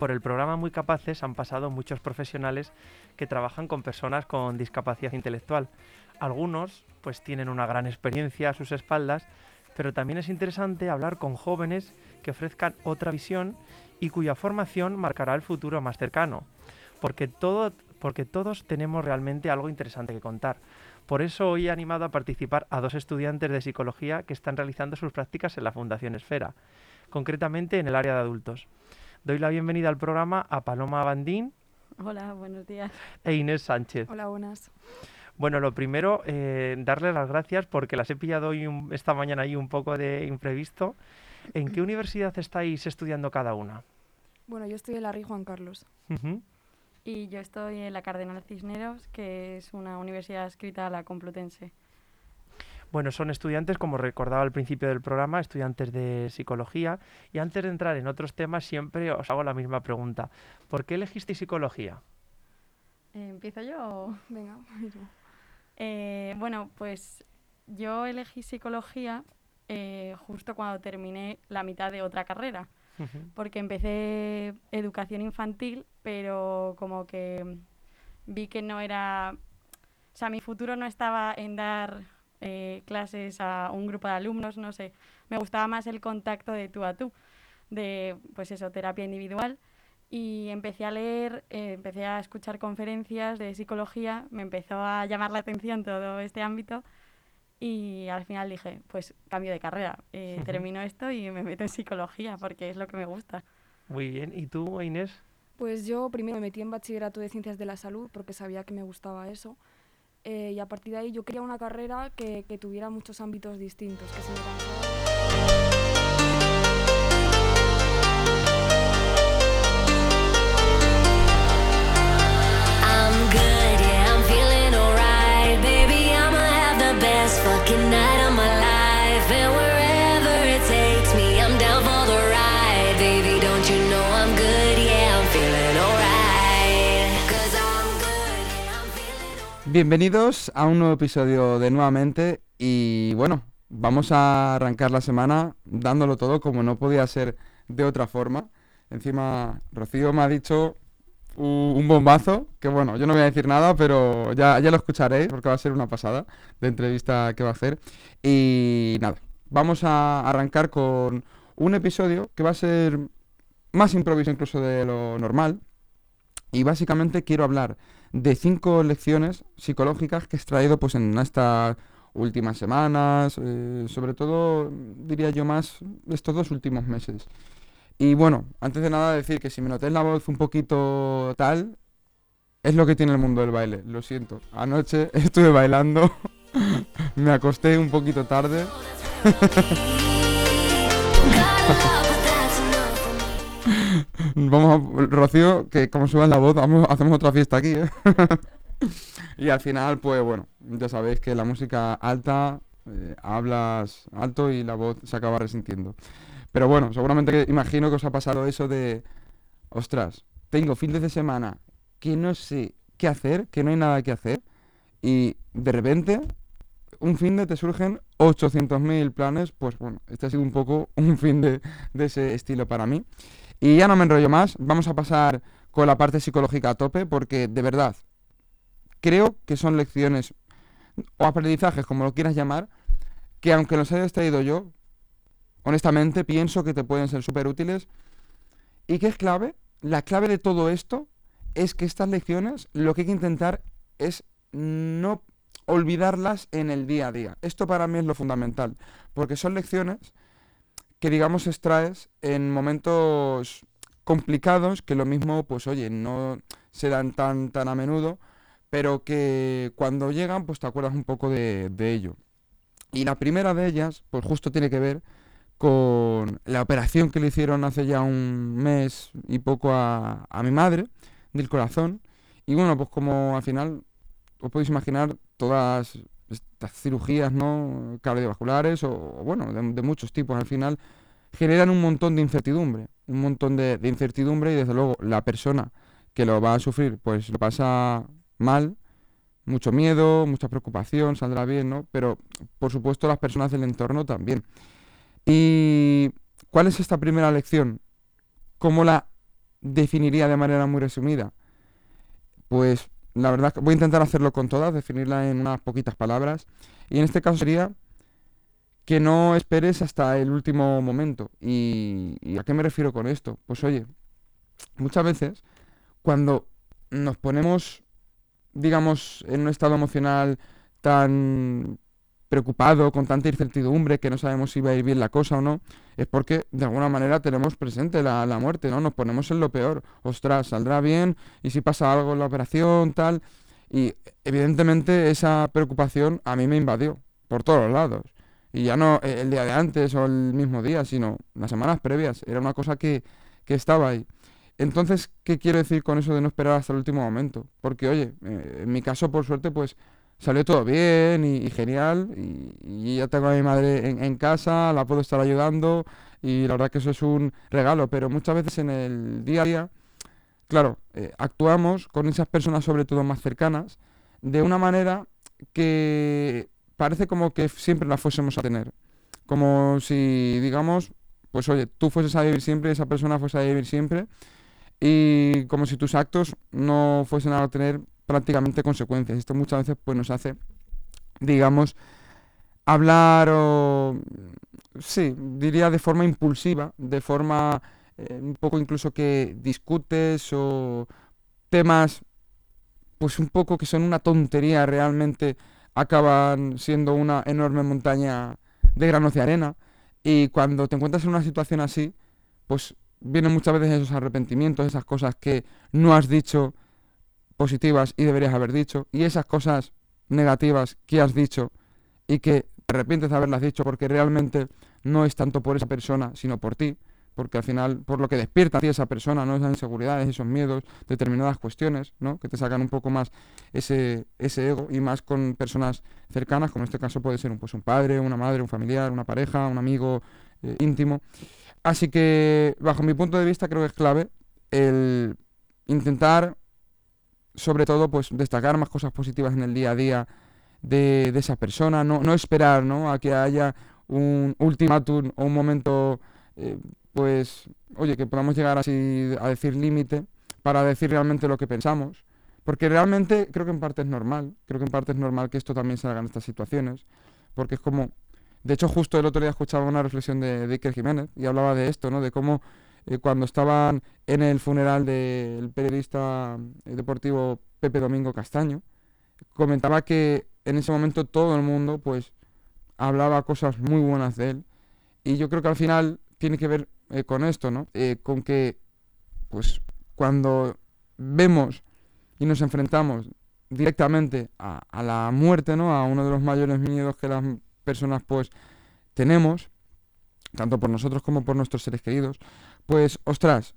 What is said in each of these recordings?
Por el programa Muy Capaces han pasado muchos profesionales que trabajan con personas con discapacidad intelectual. Algunos pues tienen una gran experiencia a sus espaldas, pero también es interesante hablar con jóvenes que ofrezcan otra visión y cuya formación marcará el futuro más cercano, porque todo porque todos tenemos realmente algo interesante que contar. Por eso hoy he animado a participar a dos estudiantes de psicología que están realizando sus prácticas en la Fundación Esfera, concretamente en el área de adultos. Doy la bienvenida al programa a Paloma Bandín. Hola, buenos días. E Inés Sánchez. Hola, buenas. Bueno, lo primero, eh, darles las gracias porque las he pillado hoy esta mañana ahí un poco de imprevisto. ¿En qué universidad estáis estudiando cada una? Bueno, yo estoy en la RI Juan Carlos. Y yo estoy en la Cardenal Cisneros, que es una universidad escrita a la Complutense. Bueno, son estudiantes, como recordaba al principio del programa, estudiantes de psicología. Y antes de entrar en otros temas, siempre os hago la misma pregunta. ¿Por qué elegiste psicología? Eh, ¿Empiezo yo? Venga, eh, bueno, pues yo elegí psicología eh, justo cuando terminé la mitad de otra carrera. Porque empecé educación infantil, pero como que vi que no era... O sea, mi futuro no estaba en dar eh, clases a un grupo de alumnos, no sé. Me gustaba más el contacto de tú a tú, de pues eso, terapia individual. Y empecé a leer, eh, empecé a escuchar conferencias de psicología, me empezó a llamar la atención todo este ámbito y al final dije, pues cambio de carrera, eh, termino esto y me meto en psicología porque es lo que me gusta. Muy bien, ¿y tú, Inés? Pues yo primero me metí en bachillerato de ciencias de la salud porque sabía que me gustaba eso eh, y a partir de ahí yo quería una carrera que, que tuviera muchos ámbitos distintos, que se me Bienvenidos a un nuevo episodio de Nuevamente y bueno, vamos a arrancar la semana dándolo todo como no podía ser de otra forma. Encima, Rocío me ha dicho un bombazo, que bueno, yo no voy a decir nada, pero ya, ya lo escucharéis porque va a ser una pasada de entrevista que va a hacer. Y nada, vamos a arrancar con un episodio que va a ser más improviso incluso de lo normal. Y básicamente quiero hablar de cinco lecciones psicológicas que he extraído pues en estas últimas semanas, eh, sobre todo diría yo más estos dos últimos meses. Y bueno, antes de nada decir que si me noté la voz un poquito tal, es lo que tiene el mundo del baile, lo siento. Anoche estuve bailando, me acosté un poquito tarde. Vamos a, Rocío, que como suba la voz, vamos, hacemos otra fiesta aquí, ¿eh? y al final, pues bueno, ya sabéis que la música alta, eh, hablas alto y la voz se acaba resintiendo. Pero bueno, seguramente que imagino que os ha pasado eso de, ostras, tengo fin de semana que no sé qué hacer, que no hay nada que hacer, y de repente, un fin de te surgen 800.000 planes, pues bueno, este ha sido un poco un fin de, de ese estilo para mí. Y ya no me enrollo más, vamos a pasar con la parte psicológica a tope, porque de verdad, creo que son lecciones o aprendizajes, como lo quieras llamar, que aunque los haya traído yo, honestamente pienso que te pueden ser súper útiles. ¿Y qué es clave? La clave de todo esto es que estas lecciones lo que hay que intentar es no olvidarlas en el día a día. Esto para mí es lo fundamental, porque son lecciones que digamos extraes en momentos complicados que lo mismo, pues oye, no se dan tan, tan a menudo, pero que cuando llegan, pues te acuerdas un poco de, ello. Y la primera de ellas, pues justo tiene que ver con la operación que le hicieron hace ya un mes y poco a, mi madre del corazón. Y bueno, pues como al final os podéis imaginar todas estas cirugías no cardiovasculares o, bueno, de, muchos tipos al final generan un montón de incertidumbre, un montón de, incertidumbre y desde luego la persona que lo va a sufrir pues lo pasa mal, mucho miedo, mucha preocupación, saldrá bien, ¿no? Pero por supuesto las personas del entorno también. ¿Y cuál es esta primera lección? ¿Cómo la definiría de manera muy resumida? Pues la verdad voy a intentar hacerlo con todas, definirla en unas poquitas palabras. Y en este caso sería que no esperes hasta el último momento. ¿Y, ¿Y, a qué me refiero con esto? Pues oye, muchas veces cuando nos ponemos digamos, en un estado emocional tan preocupado, con tanta incertidumbre, que no sabemos si va a ir bien la cosa o no, es porque de alguna manera tenemos presente la, muerte, ¿no? Nos ponemos en lo peor. Ostras, saldrá bien, y si pasa algo en la operación, tal. Y evidentemente esa preocupación a mí me invadió, por todos lados. Y ya no el día de antes o el mismo día, sino las semanas previas. Era una cosa que, que estaba ahí. Entonces, ¿qué quiero decir con eso de no esperar hasta el último momento? Porque, oye, eh, en mi caso, por suerte, pues salió todo bien y, genial. Y, ya tengo a mi madre en, casa, la puedo estar ayudando. Y la verdad que eso es un regalo. Pero muchas veces en el día a día, claro, eh, actuamos con esas personas, sobre todo más cercanas, de una manera que parece como que siempre la fuésemos a tener. Como si, digamos, pues oye, tú fueses a vivir siempre, esa persona fuese a vivir siempre y como si tus actos no fuesen a tener prácticamente consecuencias. Esto muchas veces pues nos hace, digamos, hablar o, sí, diría de forma impulsiva, de forma eh, un poco incluso que discutes o temas pues un poco que son una tontería realmente acaban siendo una enorme montaña de granos de arena y cuando te encuentras en una situación así pues vienen muchas veces esos arrepentimientos, esas cosas que no has dicho positivas y deberías haber dicho, y esas cosas negativas que has dicho y que te arrepientes de haberlas dicho porque realmente no es tanto por esa persona, sino por ti, porque al final, por lo que despierta a ti esa persona, ¿no? Esas inseguridades, esos miedos, determinadas cuestiones, ¿no? Que te sacan un poco más ese, ese ego y más con personas cercanas, como en este caso puede ser un, pues un padre, una madre, un familiar, una pareja, un amigo eh, íntimo. Así que, bajo mi punto de vista, creo que es clave el intentar, sobre todo, pues destacar más cosas positivas en el día a día de, esa persona, no, no esperar ¿no? a que haya un ultimátum o un momento, eh, pues, oye, que podamos llegar así a decir límite para decir realmente lo que pensamos. Porque realmente creo que en parte es normal, creo que en parte es normal que esto también salga en estas situaciones, porque es como de hecho, justo el otro día escuchaba una reflexión de, Iker Jiménez y hablaba de esto, ¿no? De cómo eh, cuando estaban en el funeral del periodista eh, deportivo Pepe Domingo Castaño, comentaba que en ese momento todo el mundo, pues, hablaba cosas muy buenas de él. Y yo creo que al final tiene que ver eh, con esto, ¿no? con que, pues, cuando vemos y nos enfrentamos directamente a, a, la muerte, ¿no? A uno de los mayores miedos que las personas pues tenemos, tanto por nosotros como por nuestros seres queridos, pues ostras,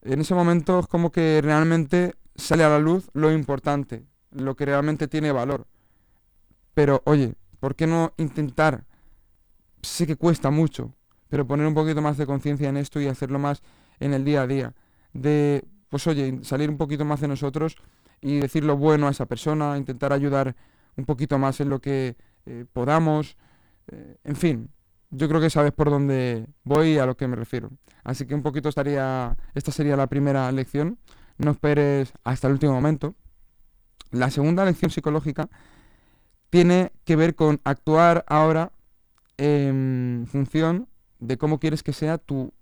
En ese momento es como que realmente sale a la luz lo importante, lo que realmente tiene valor. Pero oye, ¿por qué no intentar? Sé que cuesta mucho, pero poner un poquito más de conciencia en esto y hacerlo más en el día a día. De, pues oye, salir un poquito más de nosotros y decir lo bueno a esa persona, intentar ayudar un poquito más en lo que eh, podamos. Eh, en fin, yo creo que sabes por dónde voy y a lo que me refiero. Así que un poquito estaría, esta sería la primera lección. No esperes hasta el último momento. La segunda lección psicológica tiene que ver con actuar ahora en función de cómo quieres que sea tu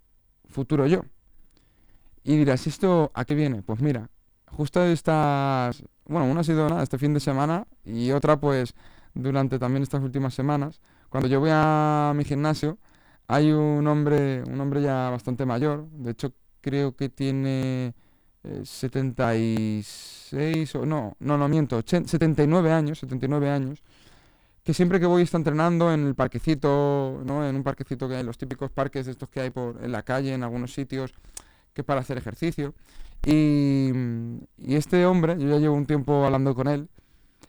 futuro yo. Y dirás, ¿esto a qué viene? Pues mira, justo estas, bueno, una ha sido nada, este fin de semana y otra pues durante también estas últimas semanas. Cuando yo voy a mi gimnasio, hay un hombre, un hombre ya bastante mayor, de hecho creo que tiene 76 eh, o no, no, no miento, 79 años, 79 años, que siempre que voy está entrenando en el parquecito, ¿no? En un parquecito que hay, los típicos parques de estos que hay por en la calle, en algunos sitios, que es para hacer ejercicio. Y, y este hombre, yo ya llevo un tiempo hablando con él,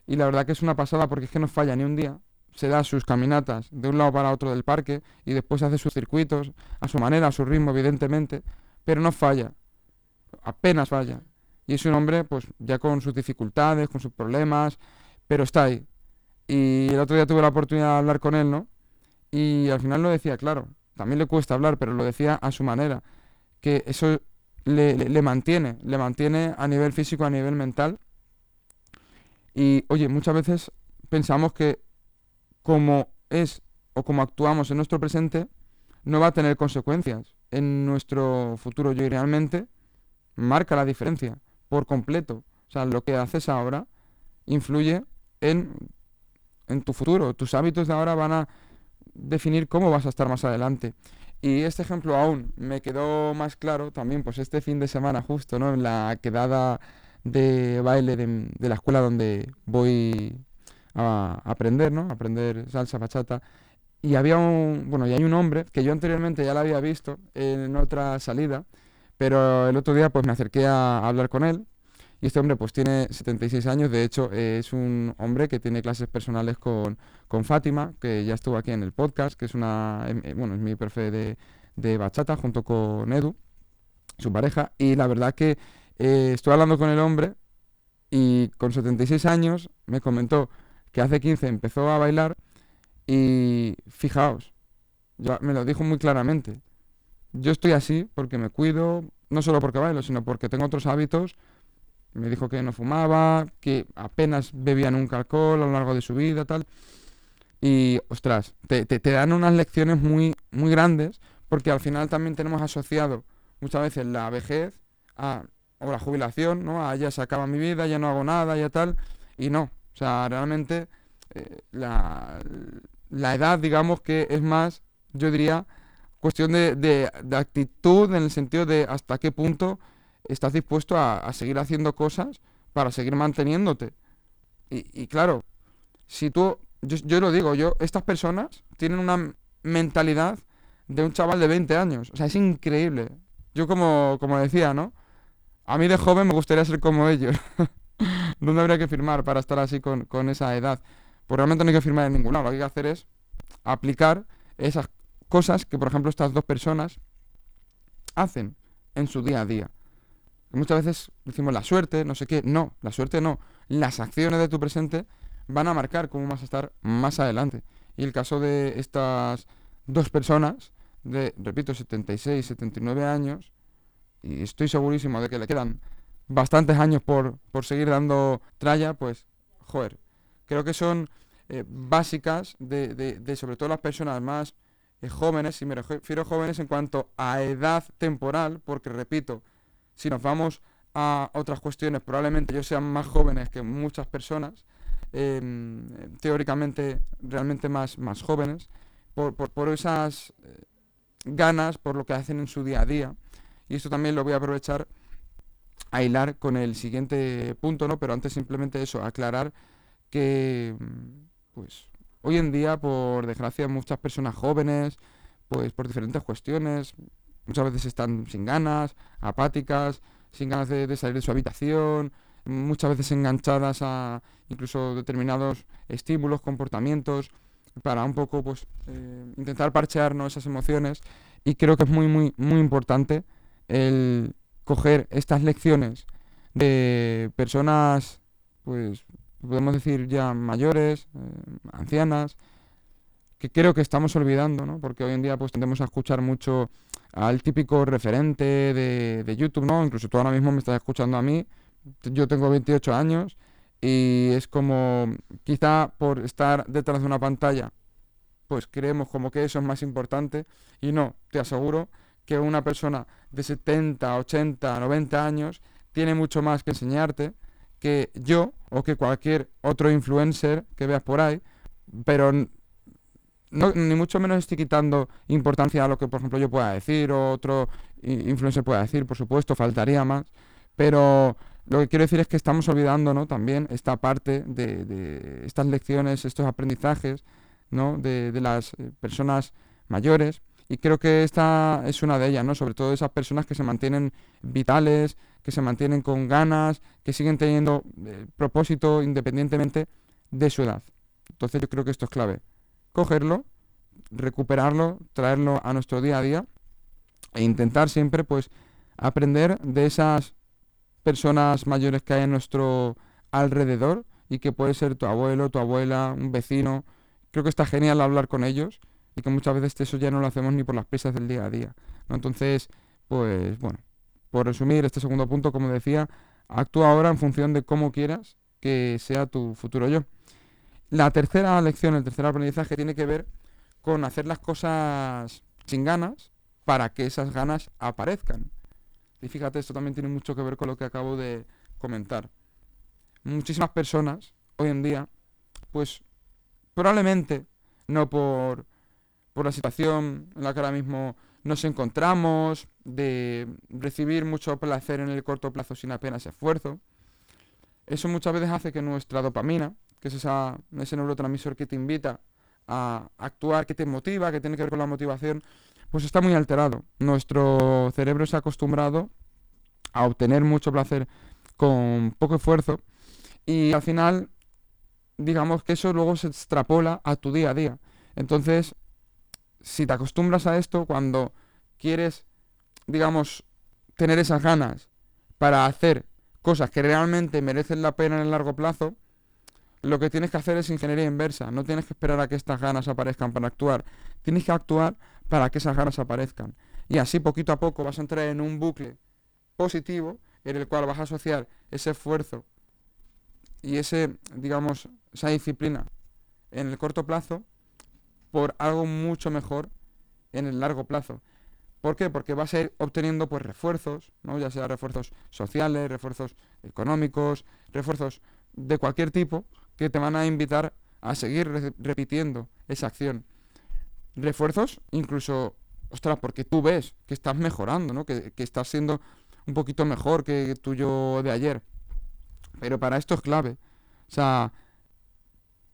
y la verdad que es una pasada porque es que no falla ni un día. Se da sus caminatas de un lado para otro del parque y después hace sus circuitos a su manera, a su ritmo, evidentemente, pero no falla apenas vaya. Y es un hombre, pues, ya con sus dificultades, con sus problemas, pero está ahí. Y el otro día tuve la oportunidad de hablar con él, ¿no? Y al final lo decía, claro, también le cuesta hablar, pero lo decía a su manera, que eso le, le, mantiene, le mantiene a nivel físico, a nivel mental. Y oye, muchas veces pensamos que como es o como actuamos en nuestro presente, no va a tener consecuencias en nuestro futuro yo y realmente marca la diferencia por completo. O sea, lo que haces ahora influye en, en tu futuro. Tus hábitos de ahora van a definir cómo vas a estar más adelante. Y este ejemplo aún me quedó más claro también, pues este fin de semana justo, ¿no? En la quedada de baile de, la escuela donde voy a aprender, ¿no? aprender salsa, bachata. Y había un, bueno, y hay un hombre que yo anteriormente ya lo había visto en otra salida, pero el otro día pues me acerqué a, hablar con él y este hombre pues tiene 76 años, de hecho es un hombre que tiene clases personales con, Fátima, que ya estuvo aquí en el podcast, que es una, em, eh, bueno, es mi profe de, bachata junto con Edu, su pareja, y la verdad que eh, estuve hablando con el hombre y con 76 años me comentó que hace 15 empezó a bailar y fijaos, ya me lo dijo muy claramente, yo estoy así porque me cuido, no solo porque bailo, sino porque tengo otros hábitos. Me dijo que no fumaba, que apenas bebía nunca alcohol a lo largo de su vida, tal. Y, ostras, te, dan unas lecciones muy, muy grandes porque al final también tenemos asociado muchas veces la vejez a, o la jubilación, ¿no? A ya se acaba mi vida, ya no hago nada, ya tal. Y no, o sea, realmente eh, la, la edad, digamos que es más, yo diría, cuestión de, actitud en el sentido de hasta qué punto estás dispuesto a, seguir haciendo cosas para seguir manteniéndote. Y, claro, si tú, yo, lo digo, yo, estas personas tienen una mentalidad de un chaval de 20 años. O sea, es increíble. Yo como, como decía, ¿no? A mí de joven me gustaría ser como ellos. ¿Dónde habría que firmar para estar así con, con esa edad? Pues realmente no hay que firmar en ningún lado. Lo que hay que hacer es aplicar esas cosas que, por ejemplo, estas dos personas hacen en su día a día. muchas veces decimos la suerte, no sé qué. No, la suerte no. Las acciones de tu presente van a marcar cómo vas a estar más adelante. Y el caso de estas dos personas, de, repito, 76, 79 años, y estoy segurísimo de que le quedan bastantes años por, por seguir dando tralla, pues, joder, creo que son eh, básicas de, de, sobre todo las personas más jóvenes, y me refiero a jóvenes en cuanto a edad temporal, porque repito, si nos vamos a otras cuestiones, probablemente ellos sean más jóvenes que muchas personas, em, teóricamente realmente más, más jóvenes, por, por, esas eh, ganas, por lo que hacen en su día a día. Y esto también lo voy a aprovechar a hilar con el siguiente punto, ¿no? Pero antes simplemente eso, aclarar que, pues, Hoy en día, por desgracia, muchas personas jóvenes, pues por diferentes cuestiones, muchas veces están sin ganas, apáticas, sin ganas de, salir de su habitación, muchas veces enganchadas a incluso determinados estímulos, comportamientos, para un poco pues eh, intentar parchearnos esas emociones y creo que es muy muy muy importante el coger estas lecciones de personas pues podemos decir ya mayores, eh, ancianas, que creo que estamos olvidando, ¿no? Porque hoy en día pues tendemos a escuchar mucho al típico referente de, de YouTube, ¿no? Incluso tú ahora mismo me estás escuchando a mí, yo tengo 28 años y es como quizá por estar detrás de una pantalla pues creemos como que eso es más importante y no, te aseguro que una persona de 70, 80, 90 años tiene mucho más que enseñarte que yo o que cualquier otro influencer que veas por ahí, pero ni mucho menos estoy quitando importancia a lo que, por ejemplo, yo pueda decir o otro influencer pueda decir, por supuesto, faltaría más, pero lo que quiero decir es que estamos olvidando ¿no? también esta parte de, estas lecciones, estos aprendizajes ¿no? de, de, las eh, personas mayores. Y creo que esta es una de ellas, ¿no? Sobre todo esas personas que se mantienen vitales, que se mantienen con ganas, que siguen teniendo eh, propósito independientemente de su edad. Entonces yo creo que esto es clave. Cogerlo, recuperarlo, traerlo a nuestro día a día e intentar siempre pues aprender de esas personas mayores que hay en nuestro alrededor y que puede ser tu abuelo, tu abuela, un vecino. Creo que está genial hablar con ellos y que muchas veces eso ya no lo hacemos ni por las prisas del día a día. Entonces, pues bueno, por resumir este segundo punto, como decía, actúa ahora en función de cómo quieras que sea tu futuro yo. La tercera lección, el tercer aprendizaje tiene que ver con hacer las cosas sin ganas para que esas ganas aparezcan. Y fíjate, esto también tiene mucho que ver con lo que acabo de comentar. Muchísimas personas hoy en día, pues probablemente no por, por la situación en la que ahora mismo nos encontramos, de recibir mucho placer en el corto plazo sin apenas esfuerzo. Eso muchas veces hace que nuestra dopamina, que es esa, ese neurotransmisor que te invita a actuar, que te motiva, que tiene que ver con la motivación, pues está muy alterado. Nuestro cerebro se ha acostumbrado a obtener mucho placer con poco esfuerzo y al final, digamos que eso luego se extrapola a tu día a día. Entonces, si te acostumbras a esto, cuando quieres, digamos, tener esas ganas para hacer cosas que realmente merecen la pena en el largo plazo, lo que tienes que hacer es ingeniería inversa. No tienes que esperar a que estas ganas aparezcan para actuar. Tienes que actuar para que esas ganas aparezcan. Y así poquito a poco vas a entrar en un bucle positivo en el cual vas a asociar ese esfuerzo y ese, digamos, esa disciplina en el corto plazo por algo mucho mejor en el largo plazo. ¿Por qué? Porque vas a ir obteniendo pues refuerzos, ¿no? ya sea refuerzos sociales, refuerzos económicos, refuerzos de cualquier tipo que te van a invitar a seguir repitiendo esa acción. Refuerzos incluso, ostras, porque tú ves que estás mejorando, ¿no? que, estás siendo un poquito mejor que tuyo de ayer. Pero para esto es clave. O sea,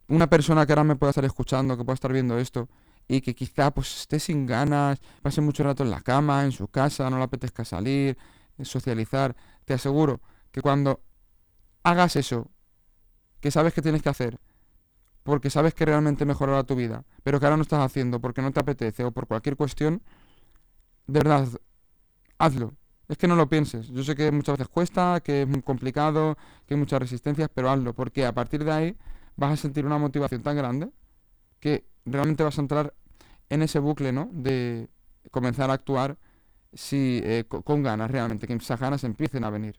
una persona que ahora me pueda estar escuchando, que pueda estar viendo esto, y que quizá pues esté sin ganas, pase mucho rato en la cama, en su casa, no le apetezca salir, eh, socializar, te aseguro que cuando hagas eso, que sabes que tienes que hacer, porque sabes que realmente mejorará tu vida, pero que ahora no estás haciendo porque no te apetece o por cualquier cuestión, de verdad, hazlo. Es que no lo pienses. Yo sé que muchas veces cuesta, que es muy complicado, que hay muchas resistencias, pero hazlo, porque a partir de ahí vas a sentir una motivación tan grande que realmente vas a entrar en ese bucle, ¿no? De comenzar a actuar si, eh, con, ganas realmente, que esas ganas empiecen a venir.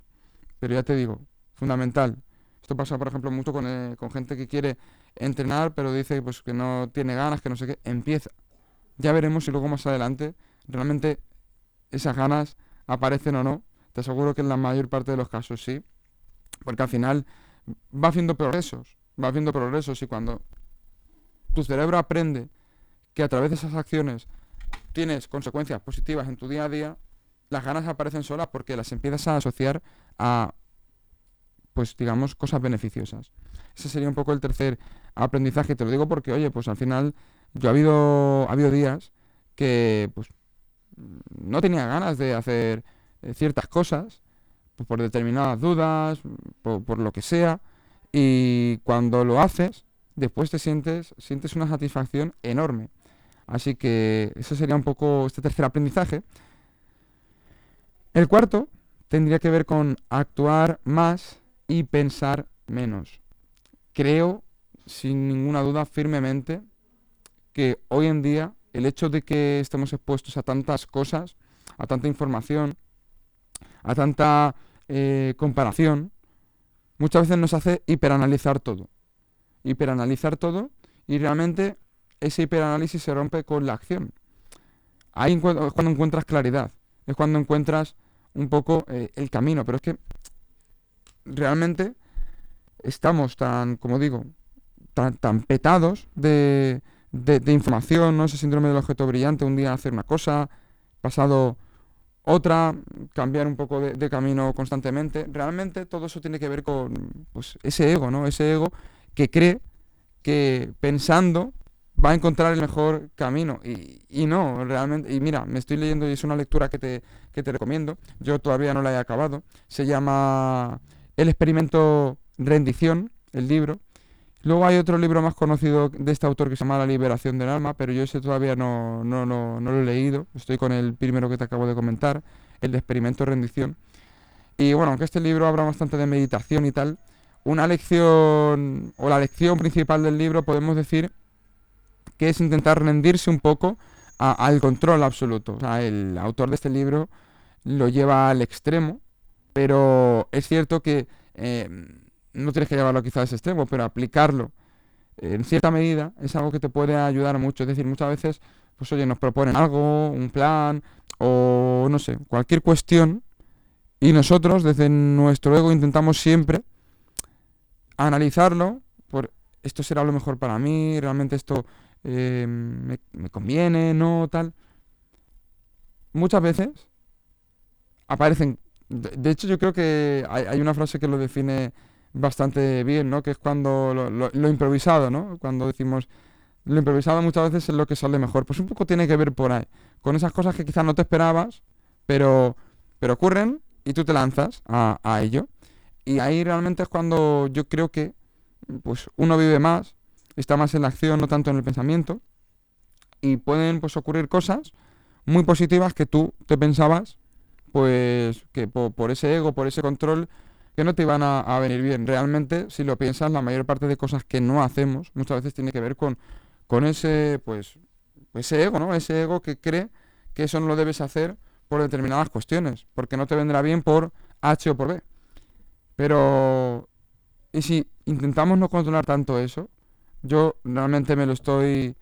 Pero ya te digo, fundamental. Esto pasa, por ejemplo, mucho con, eh, con gente que quiere entrenar, pero dice pues, que no tiene ganas, que no sé qué. Empieza. Ya veremos si luego más adelante realmente esas ganas aparecen o no. Te aseguro que en la mayor parte de los casos sí. Porque al final va haciendo progresos va haciendo progresos y cuando tu cerebro aprende que a través de esas acciones tienes consecuencias positivas en tu día a día, las ganas aparecen solas porque las empiezas a asociar a, pues digamos, cosas beneficiosas. Ese sería un poco el tercer aprendizaje. Te lo digo porque, oye, pues al final yo ha habido, ha habido días que, pues, no tenía ganas de hacer eh, ciertas cosas, pues por determinadas dudas, por, lo que sea, y cuando lo haces, después te sientes, sientes una satisfacción enorme. Así que eso sería un poco este tercer aprendizaje. El cuarto tendría que ver con actuar más y pensar menos. Creo, sin ninguna duda, firmemente, que hoy en día el hecho de que estemos expuestos a tantas cosas, a tanta información, a tanta eh, comparación, muchas veces nos hace hiperanalizar todo. Hiperanalizar todo y realmente ese hiperanálisis se rompe con la acción. Ahí es cuando encuentras claridad, es cuando encuentras un poco eh, el camino, pero es que realmente estamos tan, como digo, tan, tan petados de, de, información, ¿no? Ese síndrome del objeto brillante, un día hacer una cosa, pasado otra, cambiar un poco de, camino constantemente. Realmente todo eso tiene que ver con pues, ese ego, ¿no? Ese ego que cree que pensando va a encontrar el mejor camino. Y, y, no, realmente, y mira, me estoy leyendo y es una lectura que te, que te recomiendo. Yo todavía no la he acabado. Se llama El experimento rendición, el libro. Luego hay otro libro más conocido de este autor que se llama La liberación del alma, pero yo ese todavía no, no, no, lo he leído. Estoy con el primero que te acabo de comentar, el de experimento rendición. Y bueno, aunque este libro habla bastante de meditación y tal, una lección, o la lección principal del libro, podemos decir que es intentar rendirse un poco al control absoluto. O sea, el autor de este libro lo lleva al extremo, pero es cierto que eh, no tienes que llevarlo quizás a ese extremo, pero aplicarlo en cierta medida es algo que te puede ayudar mucho. Es decir, muchas veces, pues oye, nos proponen algo, un plan, o no sé, cualquier cuestión, y nosotros desde nuestro ego intentamos siempre analizarlo por esto será lo mejor para mí, realmente esto eh, me, me conviene, no, tal. Muchas veces aparecen de, hecho, yo creo que hay, una frase que lo define bastante bien, ¿no? Que es cuando lo, improvisado, ¿no? Cuando decimos lo improvisado muchas veces es lo que sale mejor. Pues un poco tiene que ver por ahí, con esas cosas que quizás no te esperabas, pero, pero ocurren y tú te lanzas a, a ello. Y ahí realmente es cuando yo creo que pues uno vive más, está más en la acción, no tanto en el pensamiento, y pueden pues ocurrir cosas muy positivas que tú te pensabas pues que por, ese ego, por ese control que no te iban a, venir bien. Realmente, si lo piensas, la mayor parte de cosas que no hacemos muchas veces tiene que ver con, con ese, pues, ese ego, ¿no? Ese ego que cree que eso no lo debes hacer por determinadas cuestiones, porque no te vendrá bien por H o por B. Pero, y si intentamos no controlar tanto eso, yo realmente me lo estoy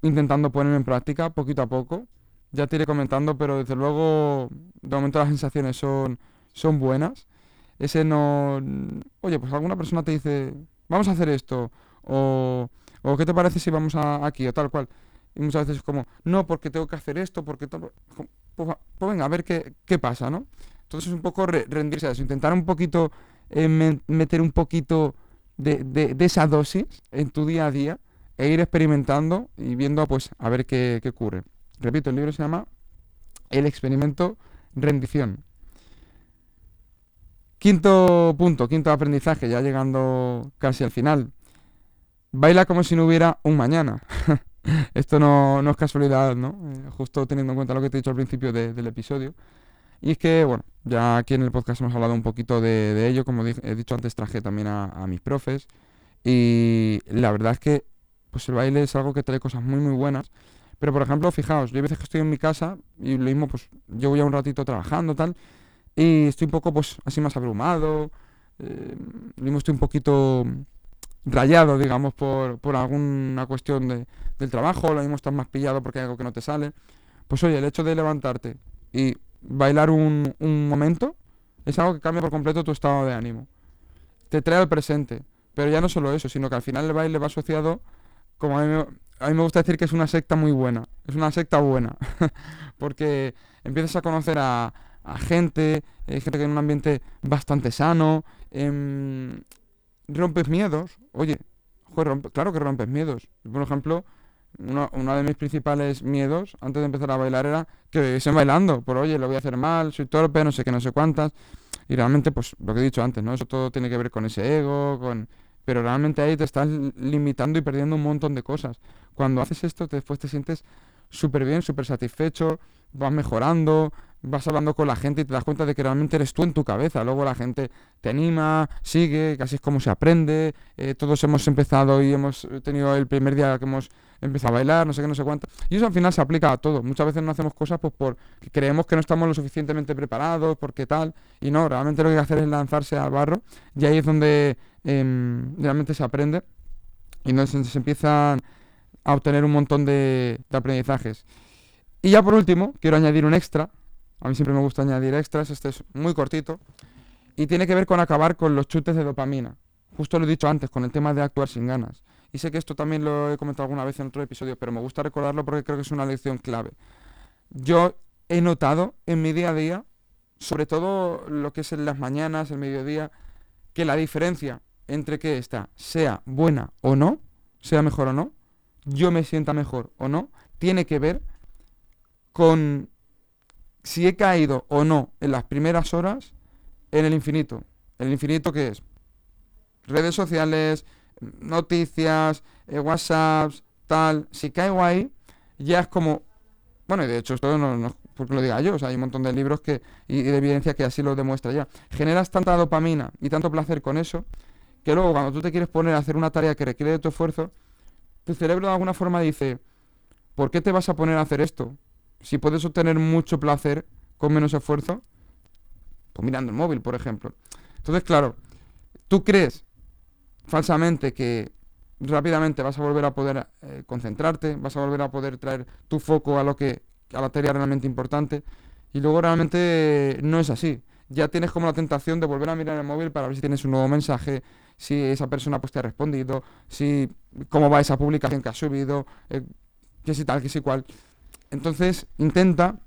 intentando poner en práctica poquito a poco. Ya te iré comentando, pero desde luego, de momento las sensaciones son, son buenas ese no... Oye, pues alguna persona te dice, vamos a hacer esto, o, o ¿qué te parece si vamos a, aquí, o tal cual? Y muchas veces es como, no, porque tengo que hacer esto, porque... Pues, pues, venga, a ver qué, qué, pasa, ¿no? Entonces es un poco rendirse a eso, intentar un poquito, eh, meter un poquito de, de, de, esa dosis en tu día a día e ir experimentando y viendo, pues, a ver qué, qué ocurre. Repito, el libro se llama El experimento rendición. Quinto punto, quinto aprendizaje, ya llegando casi al final. Baila como si no hubiera un mañana. Esto no, es casualidad, ¿no? Eh, justo teniendo en cuenta lo que te he dicho al principio del episodio. Y es que, bueno, ya aquí en el podcast hemos hablado un poquito de, ello. Como he dicho antes, traje también a, mis profes. Y la verdad es que pues el baile es algo que trae cosas muy, muy buenas. Pero, por ejemplo, fijaos, yo hay veces que estoy en mi casa y lo mismo, pues yo voy a un ratito trabajando, tal y estoy un poco, pues, así más abrumado. Eh, estoy un poquito rayado, digamos, por, por alguna cuestión de, del trabajo, lo mismo estás más pillado porque hay algo que no te sale. Pues oye, el hecho de levantarte y bailar un, un momento es algo que cambia por completo tu estado de ánimo. Te trae al presente. Pero ya no solo eso, sino que al final el baile va asociado, como a mí, a mí me gusta decir que es una secta muy buena. Es una secta buena. porque empiezas a conocer a, a gente, eh, gente que en un ambiente bastante sano, em, rompes miedos, oye, claro que rompes miedos. Por ejemplo, uno, de mis principales miedos antes de empezar a bailar era que viesen bailando, por oye, lo voy a hacer mal, soy torpe, no sé qué, no sé cuántas. Y realmente, pues lo que he dicho antes, ¿no? Eso todo tiene que ver con ese ego, con... Pero realmente ahí te estás limitando y perdiendo un montón de cosas. Cuando haces esto, después te sientes súper bien, súper satisfecho, vas mejorando, vas hablando con la gente y te das cuenta de que realmente eres tú en tu cabeza. Luego la gente te anima, sigue, casi es como se aprende. Eh, todos hemos empezado y hemos tenido el primer día que hemos empezado a bailar, no sé qué, no sé cuánto. Y eso al final se aplica a todo. Muchas veces no hacemos cosas pues porque creemos que no estamos lo suficientemente preparados, porque tal. Y no, realmente lo que hay que hacer es lanzarse al barro y ahí es donde em, realmente se aprende y donde se, empiezan a obtener un montón de aprendizajes. Y ya por último, quiero añadir un extra a mí siempre me gusta añadir extras, este es muy cortito. Y tiene que ver con acabar con los chutes de dopamina. Justo lo he dicho antes, con el tema de actuar sin ganas. Y sé que esto también lo he comentado alguna vez en otro episodio, pero me gusta recordarlo porque creo que es una lección clave. Yo he notado en mi día a día, sobre todo lo que es en las mañanas, el mediodía, que la diferencia entre que esta sea buena o no, sea mejor o no, yo me sienta mejor o no, tiene que ver con si he caído o no en las primeras horas en el infinito. ¿El infinito qué es? Redes sociales, noticias, eh, WhatsApps, tal. Si caigo ahí, ya es como... Bueno, y de hecho esto no, no porque lo diga yo, o sea, hay un montón de libros que, y de evidencia que así lo demuestra ya. Generas tanta dopamina y tanto placer con eso, que luego cuando tú te quieres poner a hacer una tarea que requiere de tu esfuerzo, tu cerebro de alguna forma dice, ¿por qué te vas a poner a hacer esto? Si puedes obtener mucho placer con menos esfuerzo, pues mirando el móvil, por ejemplo. Entonces, claro, tú crees falsamente que rápidamente vas a volver a poder eh, concentrarte, vas a volver a poder traer tu foco a lo que a la tarea realmente importante y luego realmente no es así. Ya tienes como la tentación de volver a mirar el móvil para ver si tienes un nuevo mensaje, si esa persona pues te ha respondido, si cómo va esa publicación que has subido, eh, que si tal, que si cual. Entonces intenta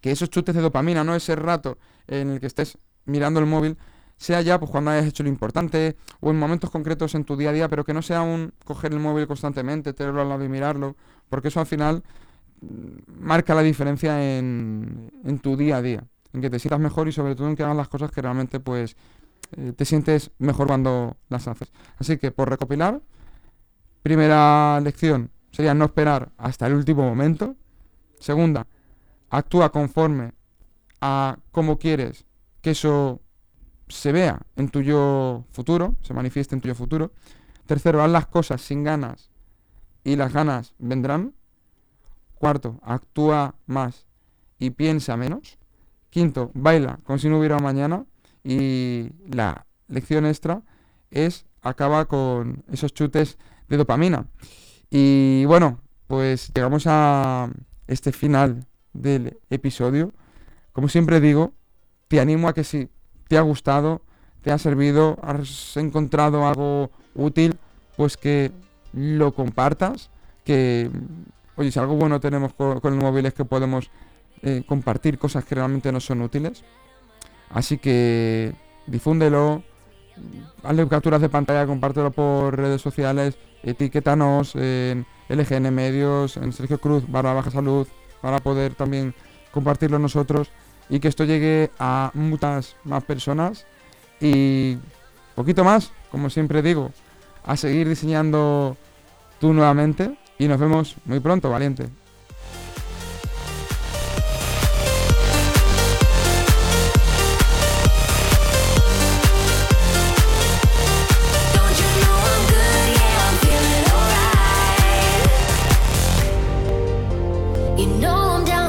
que esos chutes de dopamina, no ese rato en el que estés mirando el móvil, sea ya pues cuando hayas hecho lo importante o en momentos concretos en tu día a día, pero que no sea un coger el móvil constantemente, tenerlo al lado y mirarlo, porque eso al final mm, marca la diferencia en, tu día a día, en que te sientas mejor y sobre todo en que hagas las cosas que realmente pues eh, te sientes mejor cuando las haces. Así que por recopilar, primera lección sería no esperar hasta el último momento, Segunda, actúa conforme a cómo quieres que eso se vea en tu yo futuro, se manifieste en tu yo futuro. Tercero, haz las cosas sin ganas y las ganas vendrán. Cuarto, actúa más y piensa menos. Quinto, baila como si no hubiera mañana. Y la lección extra es acaba con esos chutes de dopamina. Y bueno, pues llegamos a, este final del episodio. Como siempre digo, te animo a que si te ha gustado, te ha servido, has encontrado algo útil, pues que lo compartas, que, oye, si algo bueno tenemos con, el móvil es que podemos eh, compartir cosas que realmente no son útiles. Así que difúndelo, hazle capturas de pantalla, compártelo por redes sociales, etiquétanos en LGN Medios, en Sergio Cruz, barra baja salud, para poder también compartirlo nosotros y que esto llegue a muchas más personas y poquito más, como siempre digo, a seguir diseñando tú nuevamente y nos vemos muy pronto, valiente.